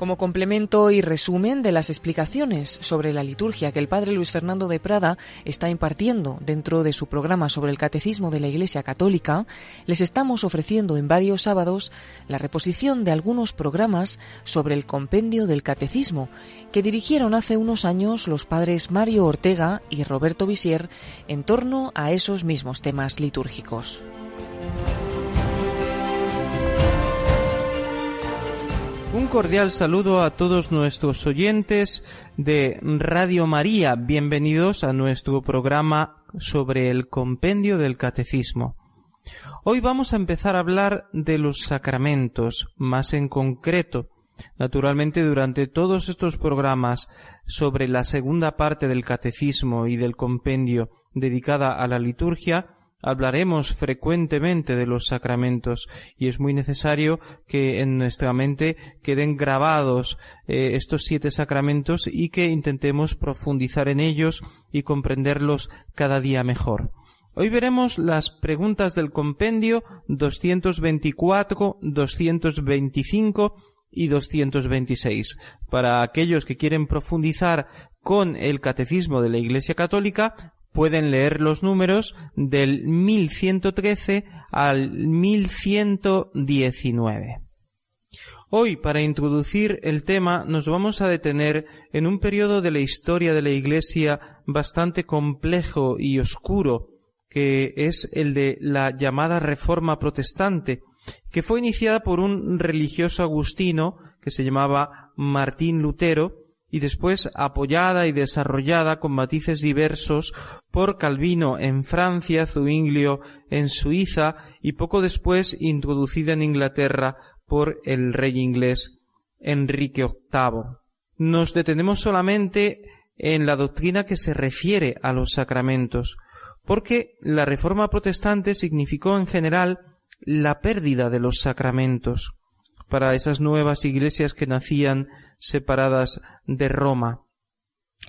Como complemento y resumen de las explicaciones sobre la liturgia que el padre Luis Fernando de Prada está impartiendo dentro de su programa sobre el catecismo de la Iglesia Católica, les estamos ofreciendo en varios sábados la reposición de algunos programas sobre el compendio del catecismo que dirigieron hace unos años los padres Mario Ortega y Roberto Visier en torno a esos mismos temas litúrgicos. Un cordial saludo a todos nuestros oyentes de Radio María. Bienvenidos a nuestro programa sobre el compendio del catecismo. Hoy vamos a empezar a hablar de los sacramentos, más en concreto. Naturalmente, durante todos estos programas sobre la segunda parte del catecismo y del compendio dedicada a la liturgia, hablaremos frecuentemente de los sacramentos y es muy necesario que en nuestra mente queden grabados eh, estos siete sacramentos y que intentemos profundizar en ellos y comprenderlos cada día mejor. Hoy veremos las preguntas del compendio 224, 225 y 226. Para aquellos que quieren profundizar con el catecismo de la Iglesia Católica, pueden leer los números del 1113 al 1119. Hoy, para introducir el tema, nos vamos a detener en un periodo de la historia de la Iglesia bastante complejo y oscuro, que es el de la llamada Reforma Protestante, que fue iniciada por un religioso agustino que se llamaba Martín Lutero, y después apoyada y desarrollada con matices diversos por Calvino en Francia, Zuinglio en Suiza y poco después introducida en Inglaterra por el rey inglés Enrique VIII. Nos detenemos solamente en la doctrina que se refiere a los sacramentos, porque la reforma protestante significó en general la pérdida de los sacramentos para esas nuevas iglesias que nacían separadas de Roma.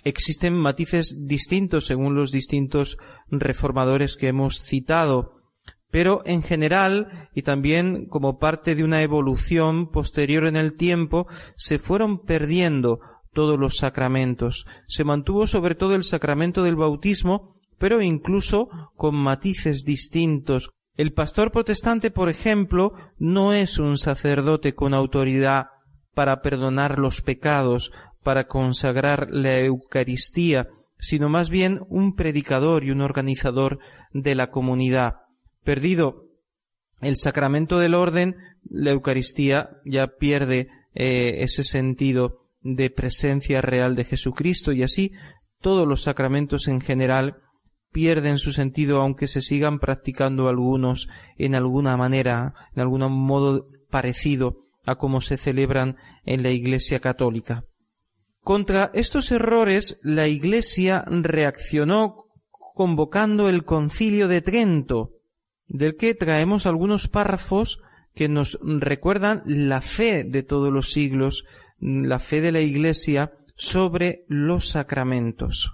Existen matices distintos según los distintos reformadores que hemos citado, pero en general y también como parte de una evolución posterior en el tiempo se fueron perdiendo todos los sacramentos. Se mantuvo sobre todo el sacramento del bautismo, pero incluso con matices distintos. El pastor protestante, por ejemplo, no es un sacerdote con autoridad para perdonar los pecados, para consagrar la Eucaristía, sino más bien un predicador y un organizador de la comunidad. Perdido el sacramento del orden, la Eucaristía ya pierde eh, ese sentido de presencia real de Jesucristo y así todos los sacramentos en general pierden su sentido aunque se sigan practicando algunos en alguna manera, en algún modo parecido a como se celebran en la Iglesia católica. Contra estos errores la Iglesia reaccionó convocando el concilio de Trento, del que traemos algunos párrafos que nos recuerdan la fe de todos los siglos, la fe de la Iglesia sobre los sacramentos.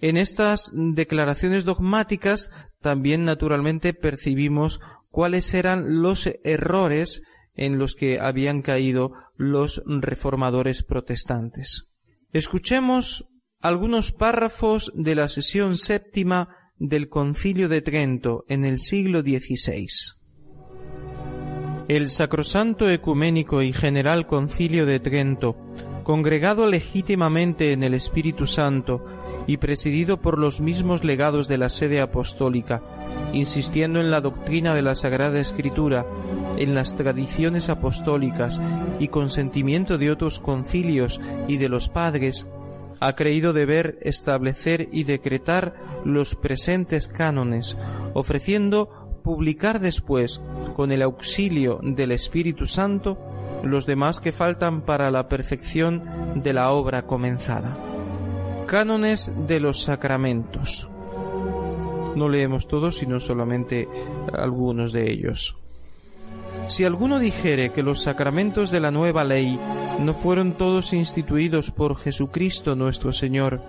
En estas declaraciones dogmáticas también naturalmente percibimos cuáles eran los errores en los que habían caído los reformadores protestantes. Escuchemos algunos párrafos de la sesión séptima del Concilio de Trento en el siglo XVI. El Sacrosanto Ecuménico y General Concilio de Trento, congregado legítimamente en el Espíritu Santo y presidido por los mismos legados de la sede apostólica, insistiendo en la doctrina de la Sagrada Escritura en las tradiciones apostólicas y consentimiento de otros concilios y de los padres, ha creído deber establecer y decretar los presentes cánones, ofreciendo publicar después, con el auxilio del Espíritu Santo, los demás que faltan para la perfección de la obra comenzada. Cánones de los sacramentos. No leemos todos, sino solamente algunos de ellos. Si alguno dijere que los sacramentos de la nueva ley no fueron todos instituidos por Jesucristo nuestro Señor,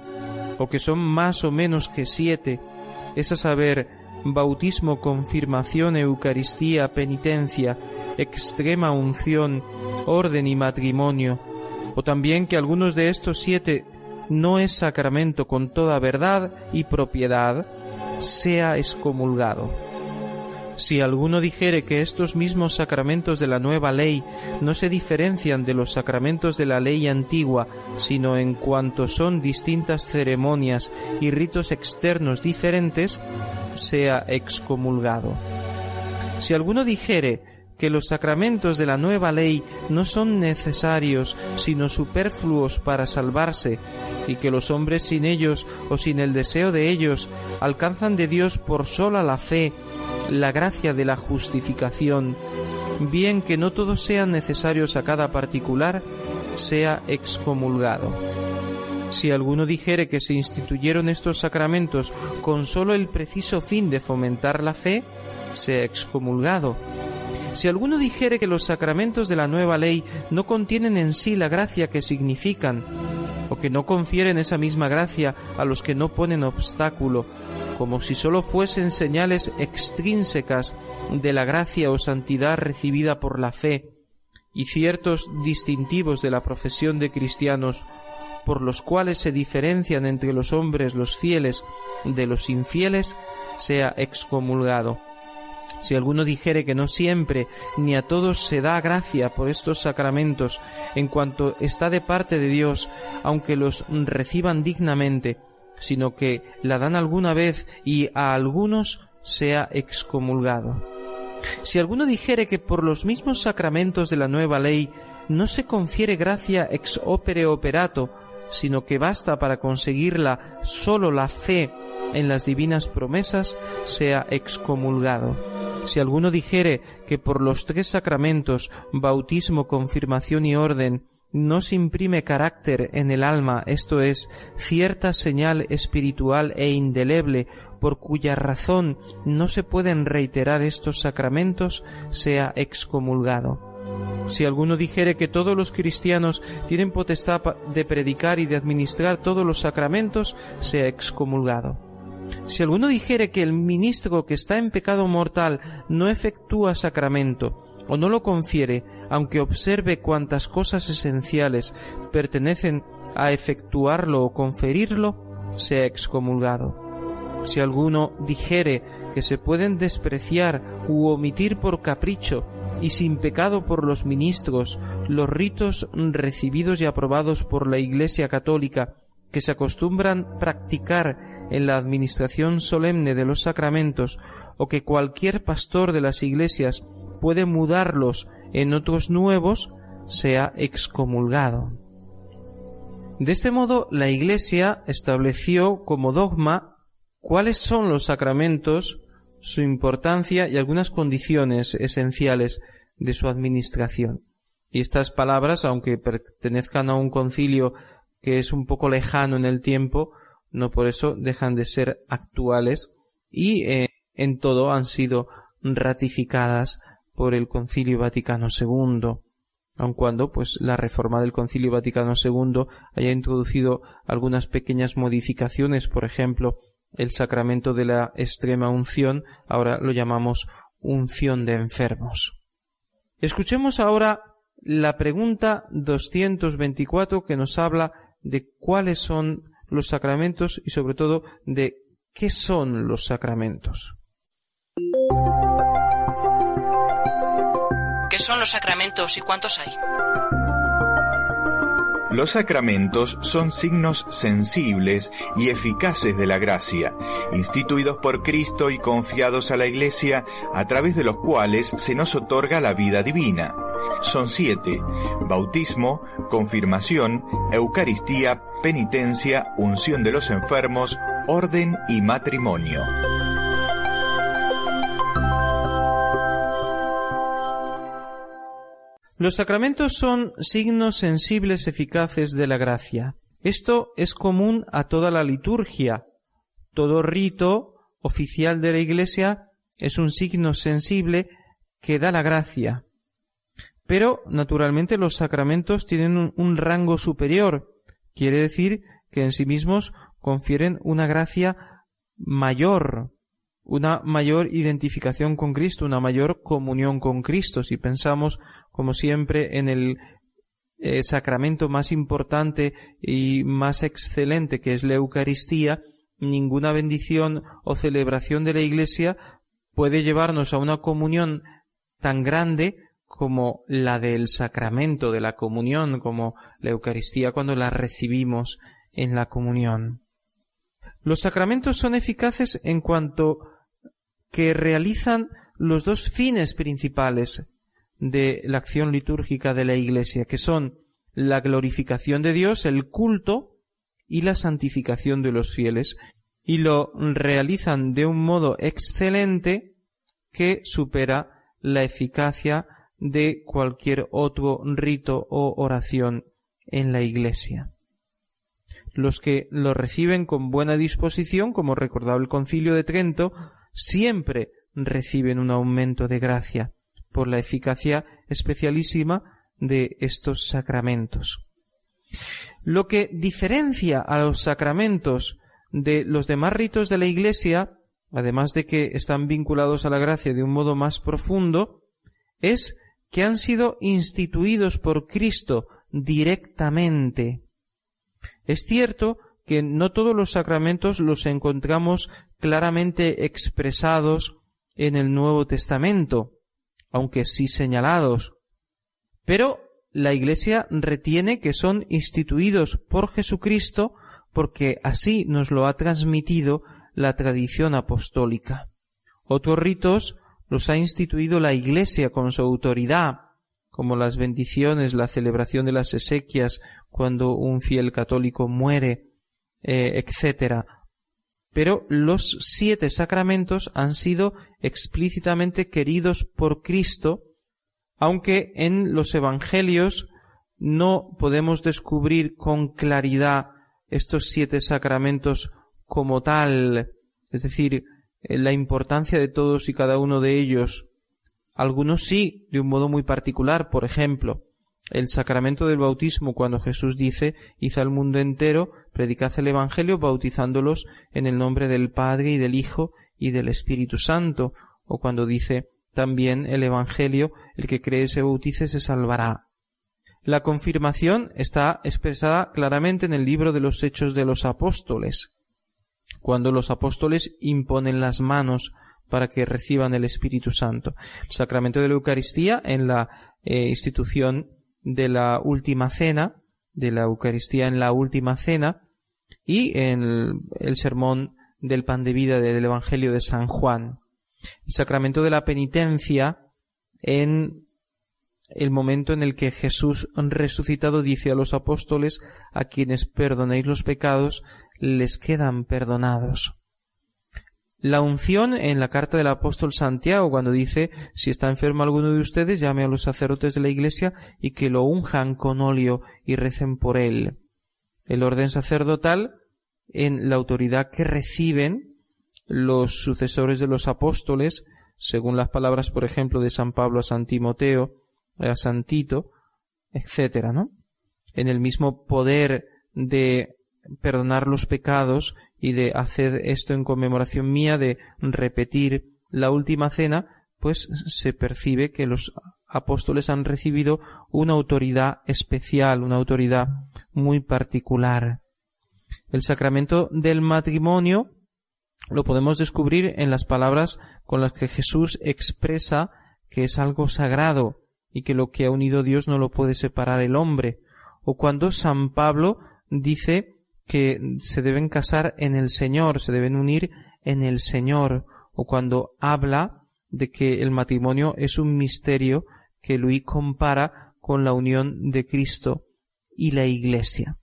o que son más o menos que siete, es a saber, bautismo, confirmación, Eucaristía, penitencia, extrema unción, orden y matrimonio, o también que algunos de estos siete no es sacramento con toda verdad y propiedad, sea excomulgado. Si alguno dijere que estos mismos sacramentos de la nueva ley no se diferencian de los sacramentos de la ley antigua, sino en cuanto son distintas ceremonias y ritos externos diferentes, sea excomulgado. Si alguno dijere que los sacramentos de la nueva ley no son necesarios sino superfluos para salvarse, y que los hombres sin ellos o sin el deseo de ellos alcanzan de Dios por sola la fe la gracia de la justificación, bien que no todos sean necesarios a cada particular, sea excomulgado. Si alguno dijere que se instituyeron estos sacramentos con sólo el preciso fin de fomentar la fe, sea excomulgado. Si alguno dijere que los sacramentos de la nueva ley no contienen en sí la gracia que significan, o que no confieren esa misma gracia a los que no ponen obstáculo, como si sólo fuesen señales extrínsecas de la gracia o santidad recibida por la fe, y ciertos distintivos de la profesión de cristianos, por los cuales se diferencian entre los hombres los fieles de los infieles, sea excomulgado. Si alguno dijere que no siempre ni a todos se da gracia por estos sacramentos, en cuanto está de parte de Dios, aunque los reciban dignamente, sino que la dan alguna vez y a algunos sea excomulgado. Si alguno dijere que por los mismos sacramentos de la nueva ley no se confiere gracia ex opere operato, sino que basta para conseguirla sólo la fe en las divinas promesas, sea excomulgado. Si alguno dijere que por los tres sacramentos, bautismo, confirmación y orden, no se imprime carácter en el alma, esto es, cierta señal espiritual e indeleble, por cuya razón no se pueden reiterar estos sacramentos, sea excomulgado. Si alguno dijere que todos los cristianos tienen potestad de predicar y de administrar todos los sacramentos, sea excomulgado. Si alguno dijere que el ministro que está en pecado mortal no efectúa sacramento, o no lo confiere, aunque observe cuantas cosas esenciales pertenecen a efectuarlo o conferirlo, sea excomulgado. Si alguno dijere que se pueden despreciar u omitir por capricho y sin pecado por los ministros los ritos recibidos y aprobados por la Iglesia católica que se acostumbran practicar en la administración solemne de los sacramentos o que cualquier pastor de las iglesias puede mudarlos en otros nuevos, sea excomulgado. De este modo, la Iglesia estableció como dogma cuáles son los sacramentos, su importancia y algunas condiciones esenciales de su administración. Y estas palabras, aunque pertenezcan a un concilio que es un poco lejano en el tiempo, no por eso dejan de ser actuales y eh, en todo han sido ratificadas por el Concilio Vaticano II, aun cuando pues la reforma del Concilio Vaticano II haya introducido algunas pequeñas modificaciones, por ejemplo, el sacramento de la extrema unción, ahora lo llamamos unción de enfermos. Escuchemos ahora la pregunta 224 que nos habla de cuáles son los sacramentos y sobre todo de qué son los sacramentos. Son los sacramentos y cuántos hay? Los sacramentos son signos sensibles y eficaces de la gracia, instituidos por Cristo y confiados a la Iglesia, a través de los cuales se nos otorga la vida divina. Son siete, bautismo, confirmación, Eucaristía, penitencia, unción de los enfermos, orden y matrimonio. Los sacramentos son signos sensibles eficaces de la gracia. Esto es común a toda la liturgia. Todo rito oficial de la Iglesia es un signo sensible que da la gracia. Pero, naturalmente, los sacramentos tienen un, rango superior. Quiere decir que en sí mismos confieren una gracia mayor, una mayor identificación con Cristo, una mayor comunión con Cristo. Si pensamos, como siempre, en el eh, sacramento más importante y más excelente que es la Eucaristía, ninguna bendición o celebración de la Iglesia puede llevarnos a una comunión tan grande como la del sacramento de la comunión, como la Eucaristía cuando la recibimos en la comunión. Los sacramentos son eficaces en cuanto que realizan los dos fines principales de la acción litúrgica de la Iglesia, que son la glorificación de Dios, el culto y la santificación de los fieles, y lo realizan de un modo excelente que supera la eficacia de cualquier otro rito o oración en la Iglesia. Los que lo reciben con buena disposición, como recordaba el concilio de Trento, siempre reciben un aumento de gracia por la eficacia especialísima de estos sacramentos. Lo que diferencia a los sacramentos de los demás ritos de la Iglesia, además de que están vinculados a la gracia de un modo más profundo, es que han sido instituidos por Cristo directamente. Es cierto que no todos los sacramentos los encontramos claramente expresados en el Nuevo Testamento, aunque sí señalados. Pero la Iglesia retiene que son instituidos por Jesucristo porque así nos lo ha transmitido la tradición apostólica. Otros ritos los ha instituido la Iglesia con su autoridad, como las bendiciones, la celebración de las exequias cuando un fiel católico muere, eh, etc. Pero los siete sacramentos han sido explícitamente queridos por Cristo, aunque en los Evangelios no podemos descubrir con claridad estos siete sacramentos como tal, es decir, eh, la importancia de todos y cada uno de ellos. Algunos sí, de un modo muy particular, por ejemplo, el sacramento del bautismo cuando Jesús dice, hizo al mundo entero, predicad el Evangelio bautizándolos en el nombre del Padre y del Hijo y del Espíritu Santo, o cuando dice también el Evangelio, el que cree se bautice se salvará. La confirmación está expresada claramente en el libro de los Hechos de los Apóstoles cuando los apóstoles imponen las manos para que reciban el Espíritu Santo. El sacramento de la Eucaristía en la eh, institución de la última cena, de la Eucaristía en la última cena y en el, sermón del pan de vida del Evangelio de San Juan. El sacramento de la penitencia en el momento en el que Jesús resucitado dice a los apóstoles a quienes perdonéis los pecados les quedan perdonados. La unción en la carta del apóstol Santiago cuando dice si está enfermo alguno de ustedes llame a los sacerdotes de la iglesia y que lo unjan con óleo y recen por él. El orden sacerdotal en la autoridad que reciben los sucesores de los apóstoles, según las palabras, por ejemplo, de San Pablo a San Timoteo, a San Tito, etcétera, ¿no? En el mismo poder de perdonar los pecados y de hacer esto en conmemoración mía, de repetir la última cena, pues se percibe que los apóstoles han recibido una autoridad especial, una autoridad muy particular. El sacramento del matrimonio lo podemos descubrir en las palabras con las que Jesús expresa que es algo sagrado y que lo que ha unido Dios no lo puede separar el hombre, o cuando San Pablo dice que se deben casar en el Señor, se deben unir en el Señor, o cuando habla de que el matrimonio es un misterio que Luis compara con la unión de Cristo y la Iglesia.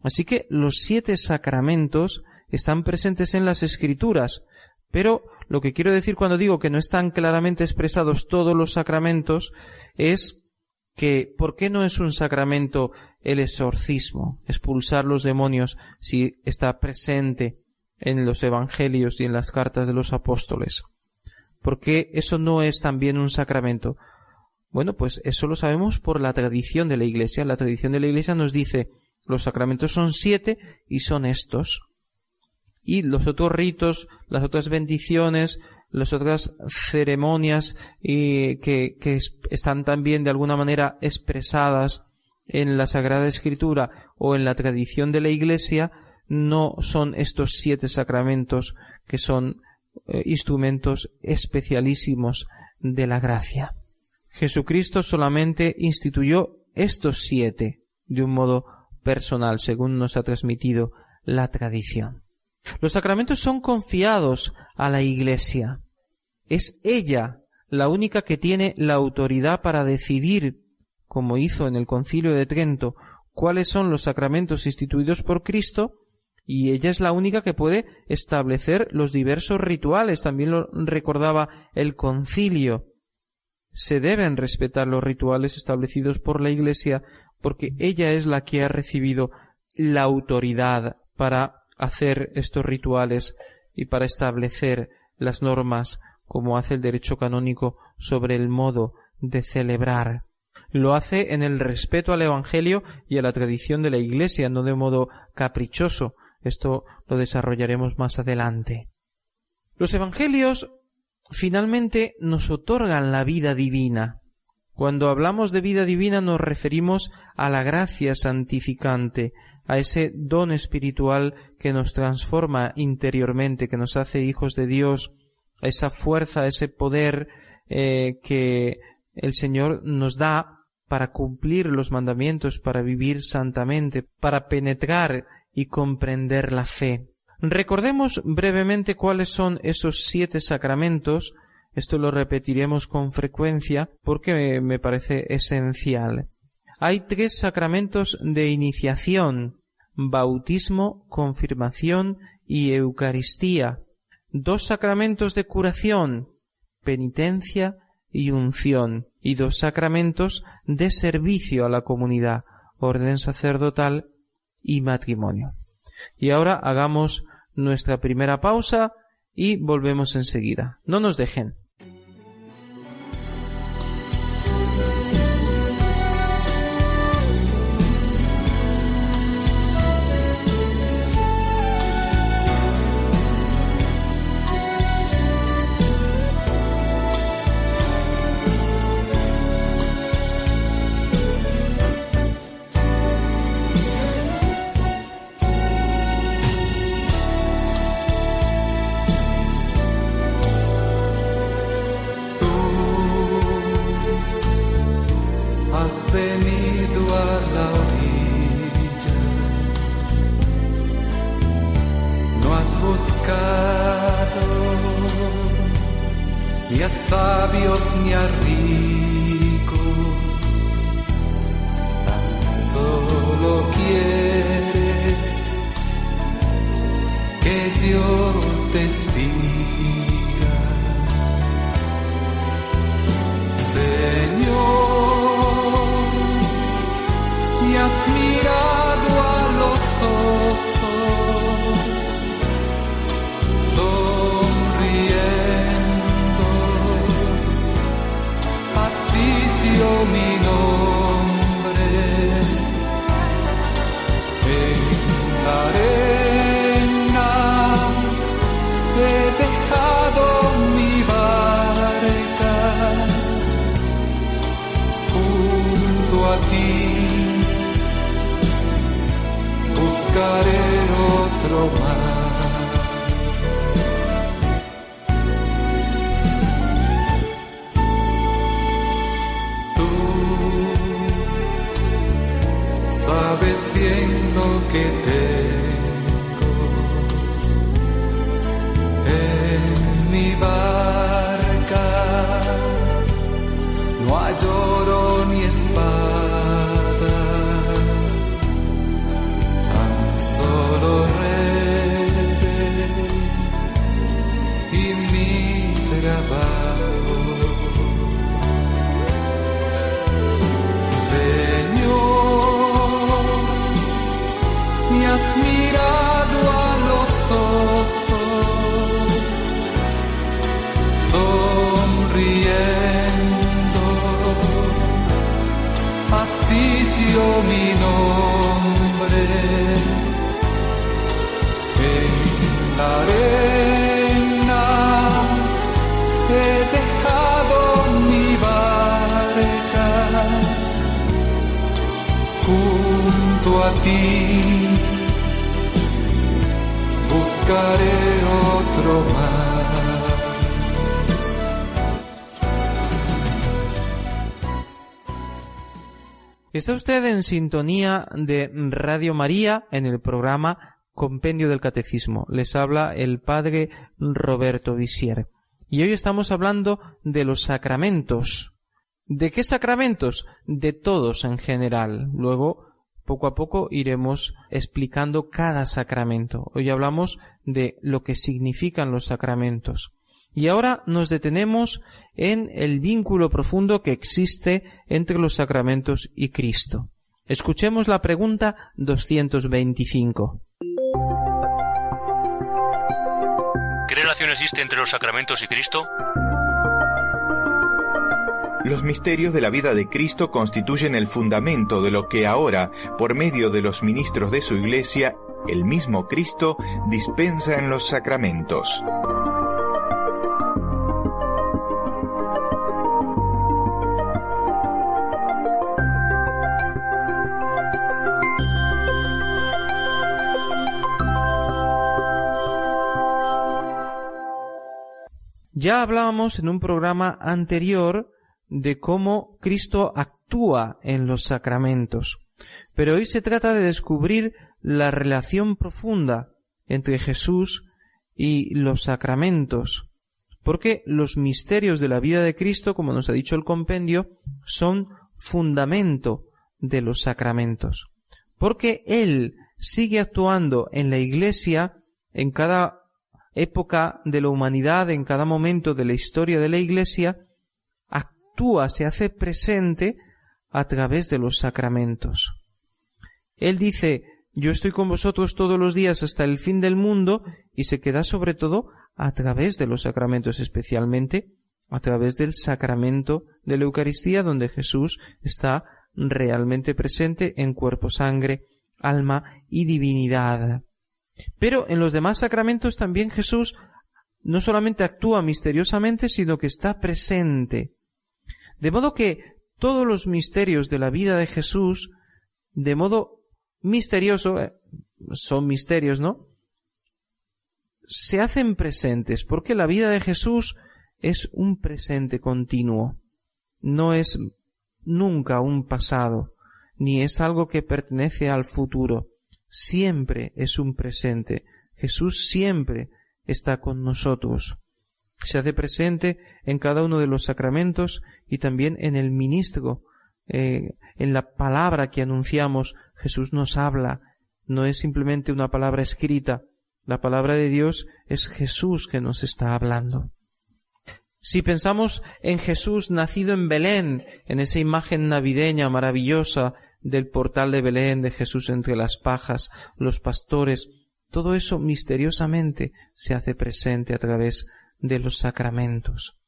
Así que los siete sacramentos están presentes en las Escrituras, pero lo que quiero decir cuando digo que no están claramente expresados todos los sacramentos es que ¿por qué no es un sacramento el exorcismo, expulsar los demonios si está presente en los evangelios y en las cartas de los apóstoles? ¿Por qué eso no es también un sacramento? Bueno, pues eso lo sabemos por la tradición de la Iglesia. La tradición de la Iglesia nos dice los sacramentos son siete y son estos. Y los otros ritos, las otras bendiciones, las otras ceremonias y que, están también de alguna manera expresadas en la Sagrada Escritura o en la tradición de la Iglesia, no son estos siete sacramentos que son eh, instrumentos especialísimos de la gracia. Jesucristo solamente instituyó estos siete de un modo personal, según nos ha transmitido la tradición. Los sacramentos son confiados a la Iglesia. Es ella la única que tiene la autoridad para decidir, como hizo en el concilio de Trento, cuáles son los sacramentos instituidos por Cristo y ella es la única que puede establecer los diversos rituales. También lo recordaba el concilio. Se deben respetar los rituales establecidos por la Iglesia porque ella es la que ha recibido la autoridad para hacer estos rituales y para establecer las normas como hace el derecho canónico sobre el modo de celebrar. Lo hace en el respeto al Evangelio y a la tradición de la Iglesia, no de modo caprichoso, esto lo desarrollaremos más adelante. Los Evangelios finalmente nos otorgan la vida divina. Cuando hablamos de vida divina nos referimos a la gracia santificante, a ese don espiritual que nos transforma interiormente, que nos hace hijos de Dios, a esa fuerza, a ese poder eh, que el Señor nos da para cumplir los mandamientos, para vivir santamente, para penetrar y comprender la fe. Recordemos brevemente cuáles son esos siete sacramentos. Esto lo repetiremos con frecuencia porque me parece esencial. Hay tres sacramentos de iniciación, bautismo, confirmación y Eucaristía. Dos sacramentos de curación, penitencia y unción. Y dos sacramentos de servicio a la comunidad, orden sacerdotal y matrimonio. Y ahora hagamos nuestra primera pausa y volvemos enseguida. No nos dejen. sabes bien lo que tengo en mi barca. No hay buscaré otro. Está usted en sintonía de Radio María en el programa Compendio del Catecismo. Les habla el padre Roberto Visier. Y hoy estamos hablando de los sacramentos. ¿De qué sacramentos? De todos en general. Luego, poco a poco iremos explicando cada sacramento. Hoy hablamos de lo que significan los sacramentos. Y ahora nos detenemos en el vínculo profundo que existe entre los sacramentos y Cristo. Escuchemos la pregunta 225. ¿Qué relación existe entre los sacramentos y Cristo? Los misterios de la vida de Cristo constituyen el fundamento de lo que ahora, por medio de los ministros de su Iglesia, el mismo Cristo dispensa en los sacramentos. Ya hablábamos en un programa anterior de cómo Cristo actúa en los sacramentos, pero hoy se trata de descubrir la relación profunda entre Jesús y los sacramentos, porque los misterios de la vida de Cristo, como nos ha dicho el compendio, son fundamento de los sacramentos, porque Él sigue actuando en la Iglesia en cada época de la humanidad, en cada momento de la historia de la Iglesia, actúa, se hace presente a través de los sacramentos. Él dice, yo estoy con vosotros todos los días hasta el fin del mundo y se queda sobre todo a través de los sacramentos, especialmente a través del sacramento de la Eucaristía, donde Jesús está realmente presente en cuerpo, sangre, alma y divinidad. Pero en los demás sacramentos también Jesús no solamente actúa misteriosamente, sino que está presente. De modo que todos los misterios de la vida de Jesús, de modo misterioso, eh, son misterios, ¿no? Se hacen presentes, porque la vida de Jesús es un presente continuo, no es nunca un pasado, ni es algo que pertenece al futuro siempre es un presente. Jesús siempre está con nosotros. Se hace presente en cada uno de los sacramentos y también en el ministro. Eh, en la palabra que anunciamos, Jesús nos habla. No es simplemente una palabra escrita. La palabra de Dios es Jesús que nos está hablando. Si pensamos en Jesús nacido en Belén, en esa imagen navideña maravillosa del portal de Belén, de Jesús entre las pajas, los pastores, todo eso misteriosamente se hace presente a través de los sacramentos.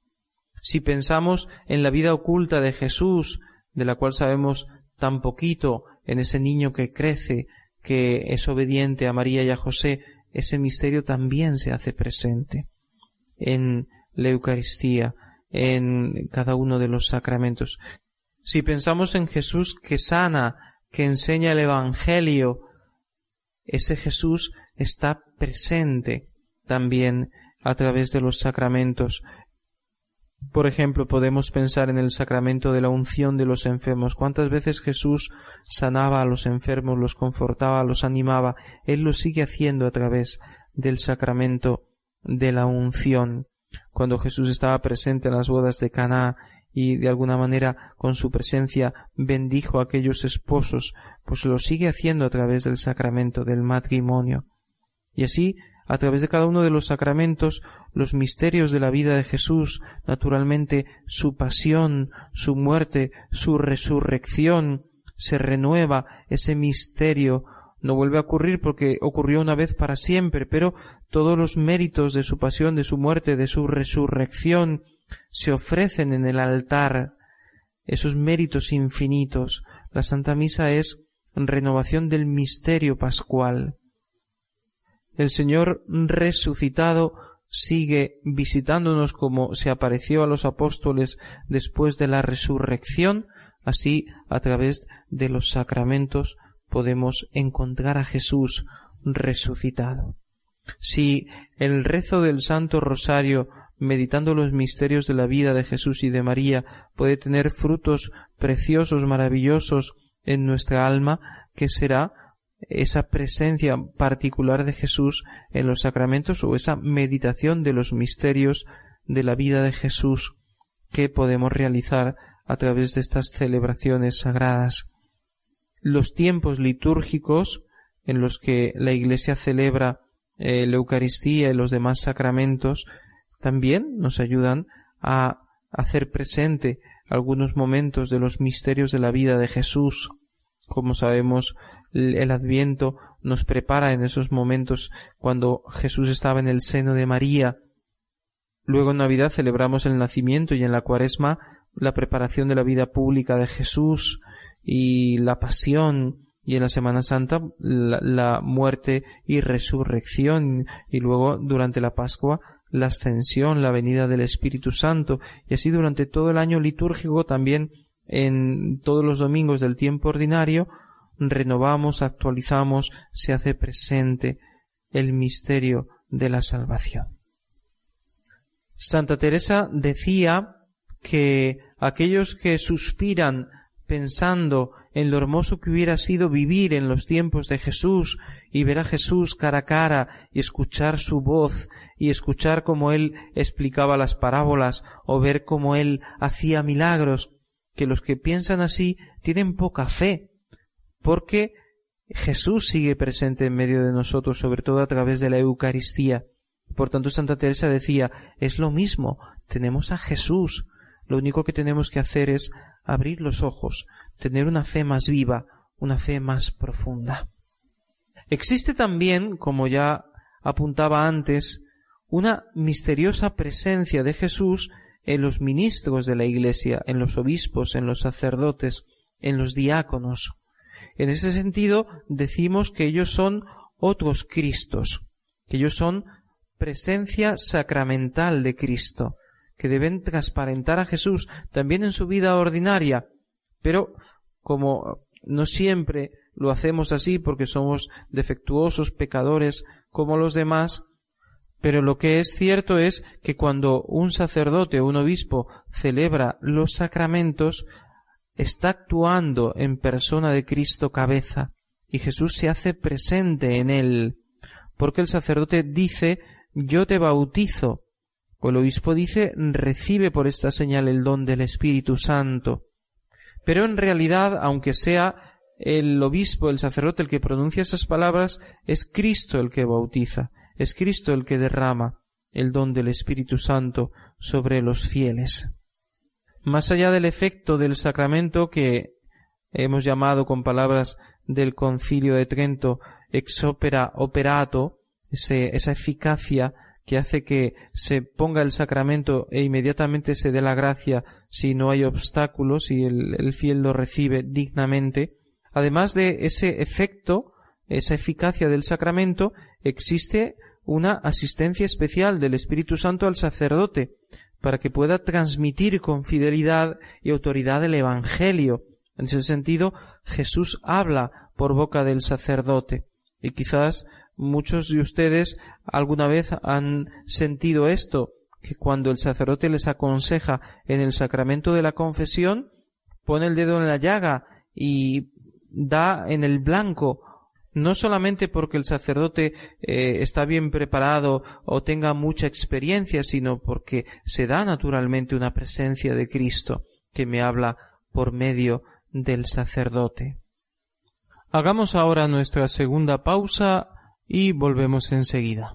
Si pensamos en la vida oculta de Jesús, de la cual sabemos tan poquito, en ese niño que crece, que es obediente a María y a José, ese misterio también se hace presente en la Eucaristía, en cada uno de los sacramentos. Si pensamos en Jesús que sana, que enseña el Evangelio, ese Jesús está presente también a través de los sacramentos. Por ejemplo, podemos pensar en el sacramento de la unción de los enfermos. ¿Cuántas veces Jesús sanaba a los enfermos, los confortaba, los animaba? Él lo sigue haciendo a través del sacramento de la unción. Cuando Jesús estaba presente en las bodas de Caná y de alguna manera con su presencia bendijo a aquellos esposos, pues lo sigue haciendo a través del sacramento del matrimonio. Y así, a través de cada uno de los sacramentos, los misterios de la vida de Jesús, naturalmente su pasión, su muerte, su resurrección, se renueva ese misterio, no vuelve a ocurrir porque ocurrió una vez para siempre, pero todos los méritos de su pasión, de su muerte, de su resurrección, se ofrecen en el altar esos méritos infinitos. La Santa Misa es renovación del misterio pascual. El Señor resucitado sigue visitándonos como se apareció a los apóstoles después de la resurrección, así a través de los sacramentos podemos encontrar a Jesús resucitado. Si el rezo del Santo Rosario, meditando los misterios de la vida de Jesús y de María, puede tener frutos preciosos, maravillosos en nuestra alma, ¿qué será esa presencia particular de Jesús en los sacramentos o esa meditación de los misterios de la vida de Jesús que podemos realizar a través de estas celebraciones sagradas. Los tiempos litúrgicos en los que la Iglesia celebra eh, la Eucaristía y los demás sacramentos también nos ayudan a hacer presente algunos momentos de los misterios de la vida de Jesús. Como sabemos, el Adviento nos prepara en esos momentos cuando Jesús estaba en el seno de María. Luego en Navidad celebramos el nacimiento y en la Cuaresma la preparación de la vida pública de Jesús y la pasión y en la Semana Santa la, muerte y resurrección y luego durante la Pascua la ascensión, la venida del Espíritu Santo y así durante todo el año litúrgico también en todos los domingos del tiempo ordinario renovamos, actualizamos, se hace presente el misterio de la salvación. Santa Teresa decía que aquellos que suspiran pensando en lo hermoso que hubiera sido vivir en los tiempos de Jesús y ver a Jesús cara a cara y escuchar su voz y escuchar cómo él explicaba las parábolas o ver cómo él hacía milagros, que los que piensan así tienen poca fe porque Jesús sigue presente en medio de nosotros, sobre todo a través de la Eucaristía. Por tanto, Santa Teresa decía, es lo mismo, tenemos a Jesús, lo único que tenemos que hacer es abrir los ojos, tener una fe más viva, una fe más profunda. Existe también, como ya apuntaba antes, una misteriosa presencia de Jesús en los ministros de la Iglesia, en los obispos, en los sacerdotes, en los diáconos. En ese sentido, decimos que ellos son otros Cristos, que ellos son presencia sacramental de Cristo, que deben transparentar a Jesús también en su vida ordinaria, pero como no siempre lo hacemos así porque somos defectuosos, pecadores como los demás, pero lo que es cierto es que cuando un sacerdote o un obispo celebra los sacramentos, está actuando en persona de Cristo cabeza y Jesús se hace presente en él, porque el sacerdote dice yo te bautizo, o el obispo dice recibe por esta señal el don del Espíritu Santo. Pero en realidad, aunque sea el obispo, el sacerdote el que pronuncia esas palabras, es Cristo el que bautiza, es Cristo el que derrama el don del Espíritu Santo sobre los fieles. Más allá del efecto del sacramento que hemos llamado con palabras del concilio de Trento ex opera operato, esa eficacia que hace que se ponga el sacramento e inmediatamente se dé la gracia si no hay obstáculos y el, el fiel lo recibe dignamente. Además de ese efecto, esa eficacia del sacramento, existe una asistencia especial del Espíritu Santo al sacerdote, para que pueda transmitir con fidelidad y autoridad el Evangelio. En ese sentido, Jesús habla por boca del sacerdote. Y quizás muchos de ustedes alguna vez han sentido esto, que cuando el sacerdote les aconseja en el sacramento de la confesión, pone el dedo en la llaga y da en el blanco no solamente porque el sacerdote eh, está bien preparado o tenga mucha experiencia, sino porque se da naturalmente una presencia de Cristo que me habla por medio del sacerdote. Hagamos ahora nuestra segunda pausa y volvemos enseguida.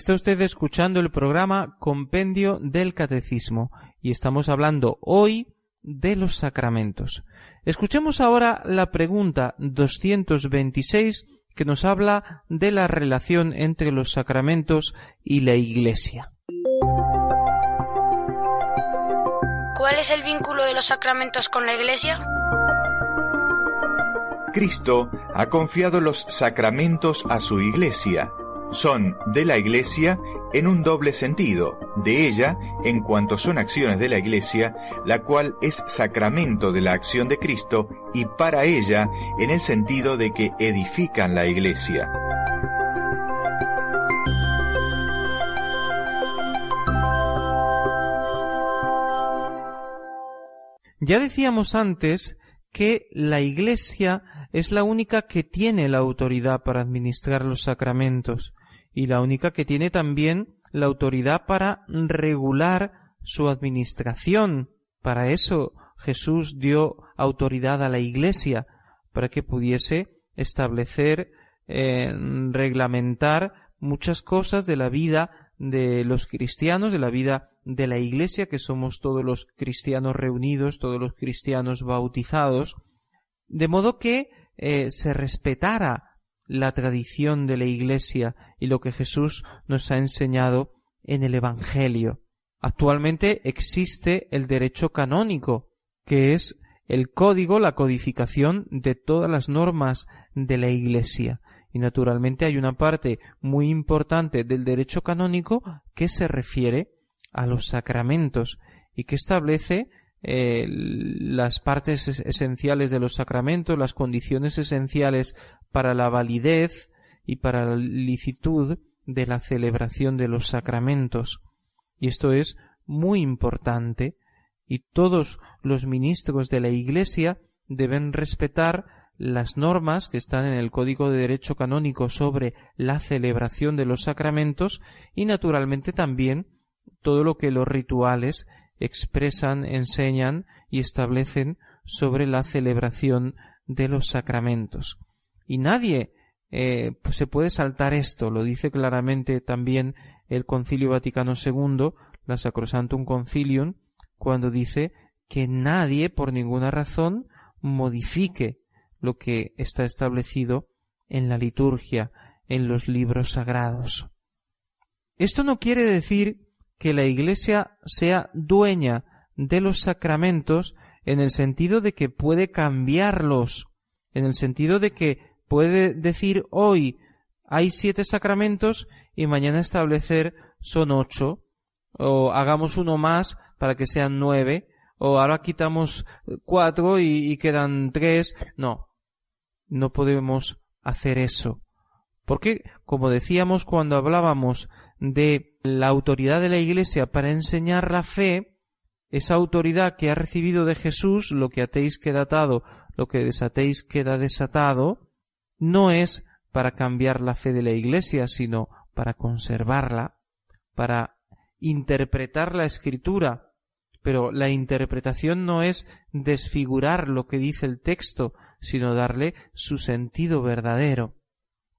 Está usted escuchando el programa Compendio del Catecismo y estamos hablando hoy de los sacramentos. Escuchemos ahora la pregunta 226 que nos habla de la relación entre los sacramentos y la Iglesia. ¿Cuál es el vínculo de los sacramentos con la Iglesia? Cristo ha confiado los sacramentos a su Iglesia son de la Iglesia en un doble sentido, de ella en cuanto son acciones de la Iglesia, la cual es sacramento de la acción de Cristo, y para ella en el sentido de que edifican la Iglesia. Ya decíamos antes que la Iglesia es la única que tiene la autoridad para administrar los sacramentos y la única que tiene también la autoridad para regular su administración. Para eso Jesús dio autoridad a la Iglesia, para que pudiese establecer, eh, reglamentar muchas cosas de la vida de los cristianos, de la vida de la Iglesia, que somos todos los cristianos reunidos, todos los cristianos bautizados, de modo que eh, se respetara la tradición de la Iglesia y lo que Jesús nos ha enseñado en el Evangelio. Actualmente existe el derecho canónico, que es el código, la codificación de todas las normas de la Iglesia. Y naturalmente hay una parte muy importante del derecho canónico que se refiere a los sacramentos y que establece eh, las partes esenciales de los sacramentos, las condiciones esenciales para la validez y para la licitud de la celebración de los sacramentos. Y esto es muy importante y todos los ministros de la Iglesia deben respetar las normas que están en el Código de Derecho Canónico sobre la celebración de los sacramentos y naturalmente también todo lo que los rituales expresan, enseñan y establecen sobre la celebración de los sacramentos. Y nadie eh, pues se puede saltar esto, lo dice claramente también el Concilio Vaticano II, la Sacrosantum Concilium, cuando dice que nadie por ninguna razón modifique lo que está establecido en la liturgia, en los libros sagrados. Esto no quiere decir que la Iglesia sea dueña de los sacramentos en el sentido de que puede cambiarlos, en el sentido de que puede decir hoy hay siete sacramentos y mañana establecer son ocho, o hagamos uno más para que sean nueve, o ahora quitamos cuatro y, quedan tres. No. no podemos hacer eso. Porque, como decíamos cuando hablábamos de la autoridad de la Iglesia para enseñar la fe, esa autoridad que ha recibido de Jesús, lo que atéis queda atado, lo que desatéis queda desatado, no es para cambiar la fe de la Iglesia, sino para conservarla, para interpretar la escritura. Pero la interpretación no es desfigurar lo que dice el texto, sino darle su sentido verdadero.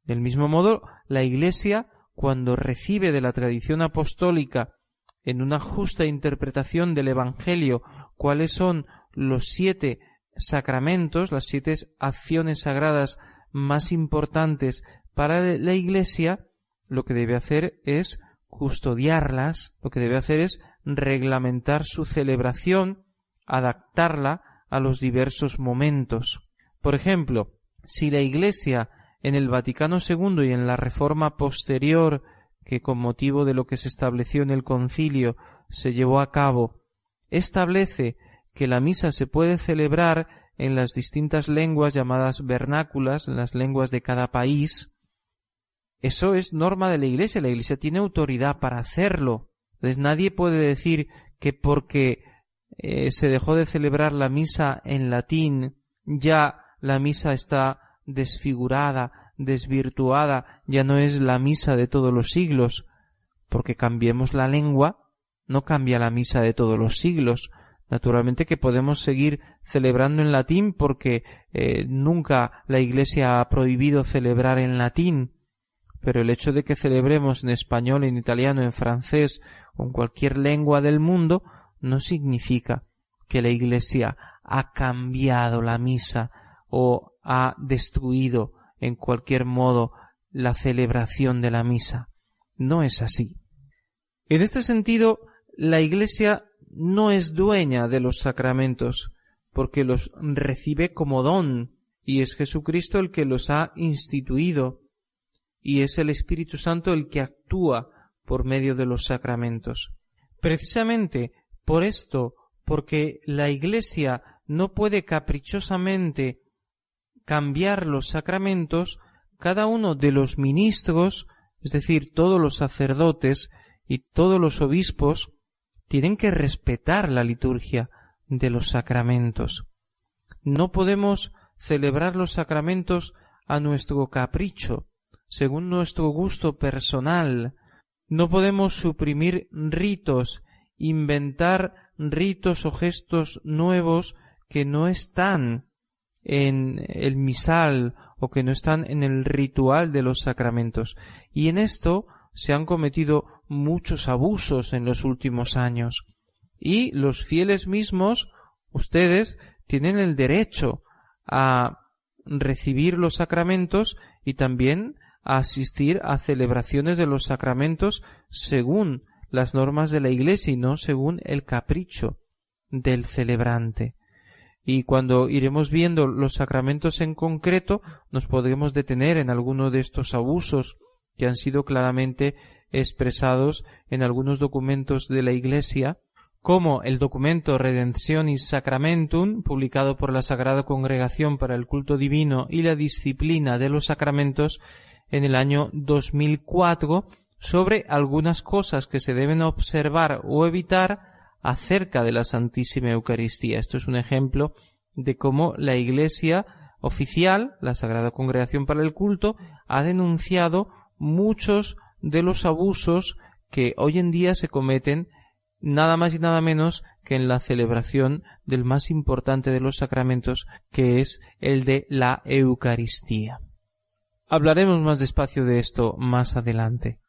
Del mismo modo, la Iglesia, cuando recibe de la tradición apostólica en una justa interpretación del Evangelio cuáles son los siete sacramentos, las siete acciones sagradas más importantes para la Iglesia, lo que debe hacer es custodiarlas, lo que debe hacer es reglamentar su celebración, adaptarla a los diversos momentos. Por ejemplo, si la Iglesia en el Vaticano II y en la reforma posterior que con motivo de lo que se estableció en el concilio se llevó a cabo, establece que la misa se puede celebrar en las distintas lenguas llamadas vernáculas, en las lenguas de cada país, eso es norma de la Iglesia, la Iglesia tiene autoridad para hacerlo. Entonces nadie puede decir que porque eh, se dejó de celebrar la misa en latín, ya la misa está desfigurada, desvirtuada, ya no es la misa de todos los siglos, porque cambiemos la lengua, no cambia la misa de todos los siglos. Naturalmente que podemos seguir celebrando en latín porque eh, nunca la Iglesia ha prohibido celebrar en latín, pero el hecho de que celebremos en español, en italiano, en francés o en cualquier lengua del mundo no significa que la Iglesia ha cambiado la misa o ha destruido en cualquier modo la celebración de la misa. No es así. En este sentido, la Iglesia no es dueña de los sacramentos, porque los recibe como don, y es Jesucristo el que los ha instituido, y es el Espíritu Santo el que actúa por medio de los sacramentos. Precisamente por esto, porque la Iglesia no puede caprichosamente cambiar los sacramentos, cada uno de los ministros, es decir, todos los sacerdotes y todos los obispos, tienen que respetar la liturgia de los sacramentos. No podemos celebrar los sacramentos a nuestro capricho, según nuestro gusto personal. No podemos suprimir ritos, inventar ritos o gestos nuevos que no están en el misal o que no están en el ritual de los sacramentos. Y en esto se han cometido muchos abusos en los últimos años. Y los fieles mismos, ustedes, tienen el derecho a recibir los sacramentos y también a asistir a celebraciones de los sacramentos según las normas de la Iglesia y no según el capricho del celebrante y cuando iremos viendo los sacramentos en concreto nos podremos detener en alguno de estos abusos que han sido claramente expresados en algunos documentos de la Iglesia, como el documento Redemptionis Sacramentum, publicado por la Sagrada Congregación para el Culto Divino y la Disciplina de los Sacramentos en el año 2004, sobre algunas cosas que se deben observar o evitar acerca de la Santísima Eucaristía. Esto es un ejemplo de cómo la Iglesia oficial, la Sagrada Congregación para el Culto, ha denunciado muchos de los abusos que hoy en día se cometen nada más y nada menos que en la celebración del más importante de los sacramentos, que es el de la Eucaristía. Hablaremos más despacio de esto más adelante.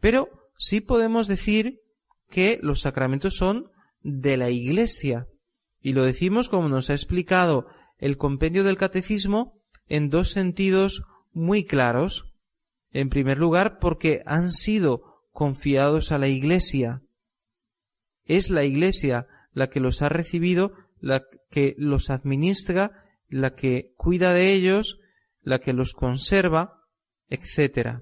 Pero sí podemos decir que los sacramentos son de la Iglesia. Y lo decimos como nos ha explicado el compendio del catecismo en dos sentidos muy claros. En primer lugar, porque han sido confiados a la Iglesia. Es la Iglesia la que los ha recibido, la que los administra, la que cuida de ellos, la que los conserva, etc.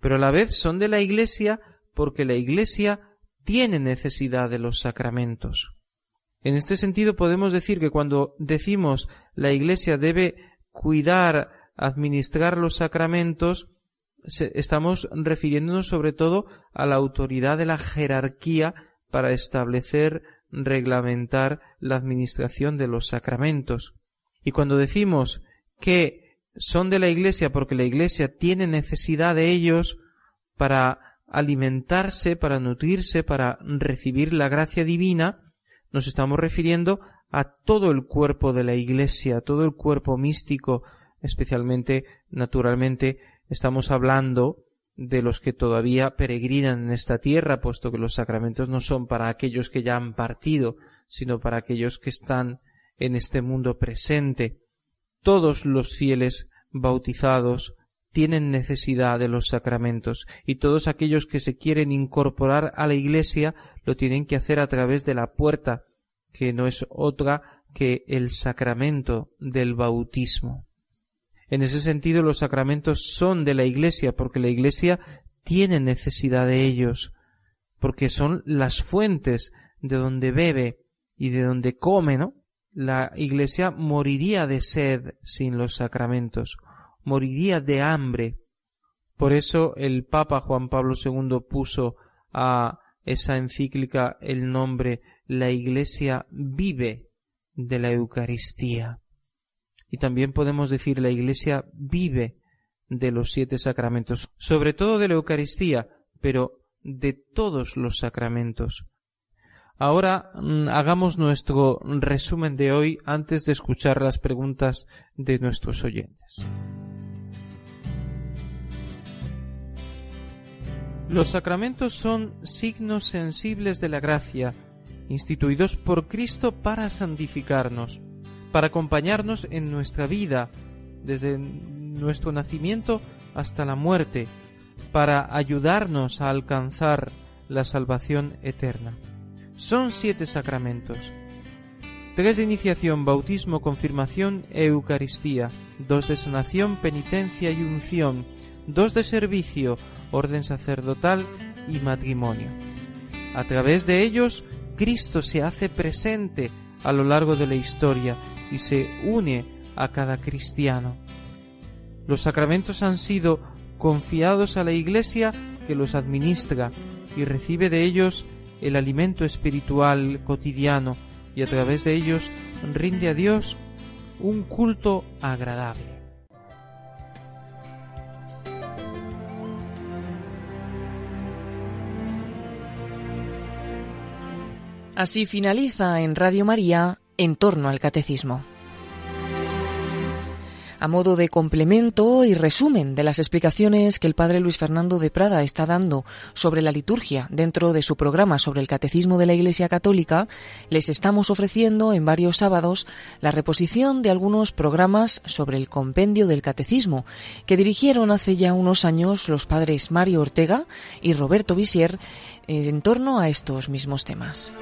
Pero a la vez son de la Iglesia porque la Iglesia tiene necesidad de los sacramentos. En este sentido podemos decir que cuando decimos la Iglesia debe cuidar administrar los sacramentos, estamos refiriéndonos sobre todo a la autoridad de la jerarquía para establecer, reglamentar la administración de los sacramentos. Y cuando decimos que son de la Iglesia porque la Iglesia tiene necesidad de ellos para alimentarse, para nutrirse, para recibir la gracia divina, nos estamos refiriendo a todo el cuerpo de la Iglesia, todo el cuerpo místico, especialmente, naturalmente, estamos hablando de los que todavía peregrinan en esta tierra, puesto que los sacramentos no son para aquellos que ya han partido, sino para aquellos que están en este mundo presente. Todos los fieles bautizados tienen necesidad de los sacramentos y todos aquellos que se quieren incorporar a la Iglesia lo tienen que hacer a través de la puerta, que no es otra que el sacramento del bautismo. En ese sentido los sacramentos son de la Iglesia porque la Iglesia tiene necesidad de ellos, porque son las fuentes de donde bebe y de donde come, ¿no? La Iglesia moriría de sed sin los sacramentos moriría de hambre. Por eso el Papa Juan Pablo II puso a esa encíclica el nombre La Iglesia vive de la Eucaristía. Y también podemos decir la Iglesia vive de los siete sacramentos, sobre todo de la Eucaristía, pero de todos los sacramentos. Ahora mm, hagamos nuestro resumen de hoy antes de escuchar las preguntas de nuestros oyentes. Los sacramentos son signos sensibles de la gracia, instituidos por Cristo para santificarnos, para acompañarnos en nuestra vida, desde nuestro nacimiento hasta la muerte, para ayudarnos a alcanzar la salvación eterna. Son siete sacramentos. Tres de iniciación, bautismo, confirmación e Eucaristía, dos de sanación, penitencia y unción, dos de servicio, orden sacerdotal y matrimonio. A través de ellos, Cristo se hace presente a lo largo de la historia y se une a cada cristiano. Los sacramentos han sido confiados a la Iglesia que los administra y recibe de ellos el alimento espiritual cotidiano y a través de ellos rinde a Dios un culto agradable. Así finaliza en Radio María en torno al catecismo. A modo de complemento y resumen de las explicaciones que el padre Luis Fernando de Prada está dando sobre la liturgia dentro de su programa sobre el catecismo de la Iglesia Católica, les estamos ofreciendo en varios sábados la reposición de algunos programas sobre el compendio del catecismo que dirigieron hace ya unos años los padres Mario Ortega y Roberto Visier en torno a estos mismos temas.